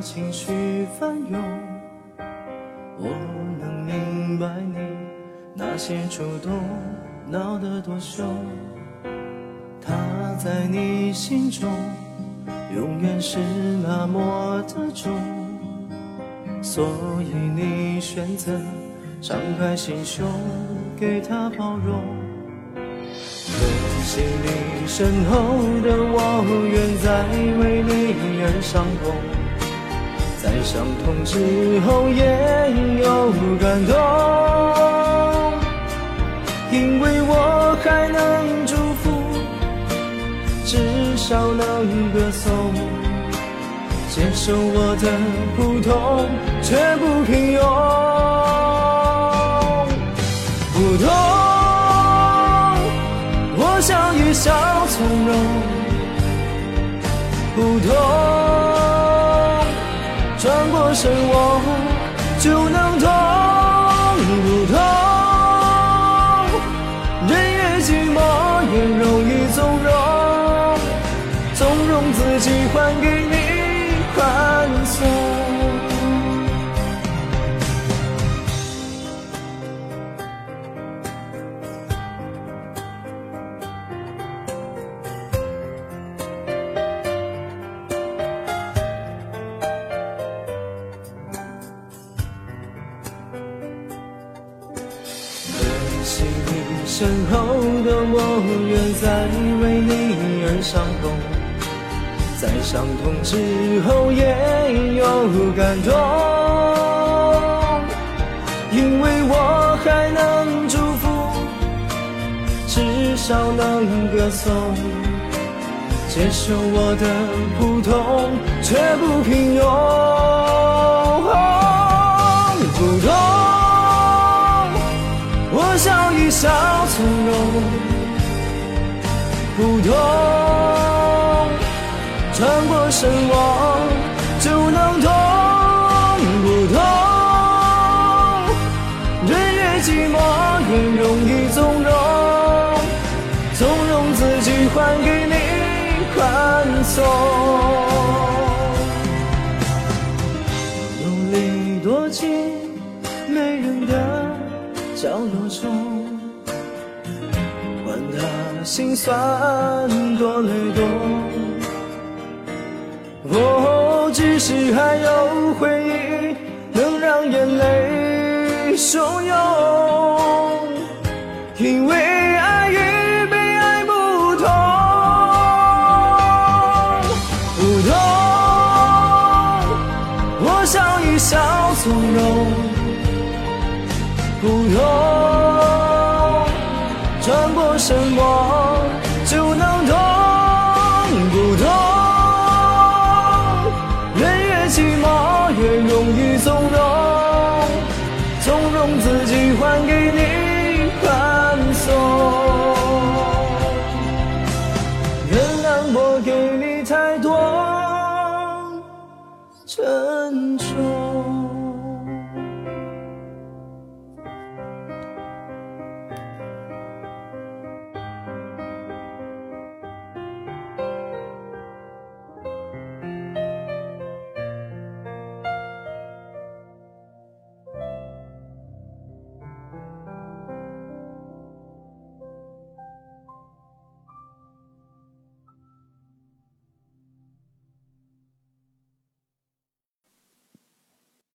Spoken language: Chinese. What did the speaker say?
情绪翻涌，我能明白你那些触动闹得多凶。他在你心中永远是那么的重，所以你选择敞开心胸给他包容。可惜你身后的我，愿再为你而伤痛，在伤痛之后也有感动，因为我还能祝福，至少能歌颂，接受我的普通，却不平庸，普通。笑一笑从容，普通转过身我就能懂，不同人越寂寞越容易纵容，纵容自己还给你宽松。身后的我，愿再为你而伤痛，在伤痛之后也有感动，因为我还能祝福，至少能歌颂，接受我的普通，却不平庸。笑从容，普通转过身我就能懂，不同人越寂寞越容易纵容，纵容自己还给你宽松，努力躲进没人的角落中。心酸多累多，哦，只是还有回忆能让眼泪汹涌，因为爱与被爱不同，不同，我笑一笑从容，不同，转过身我。用自己还给你宽松。原谅我给你太多承。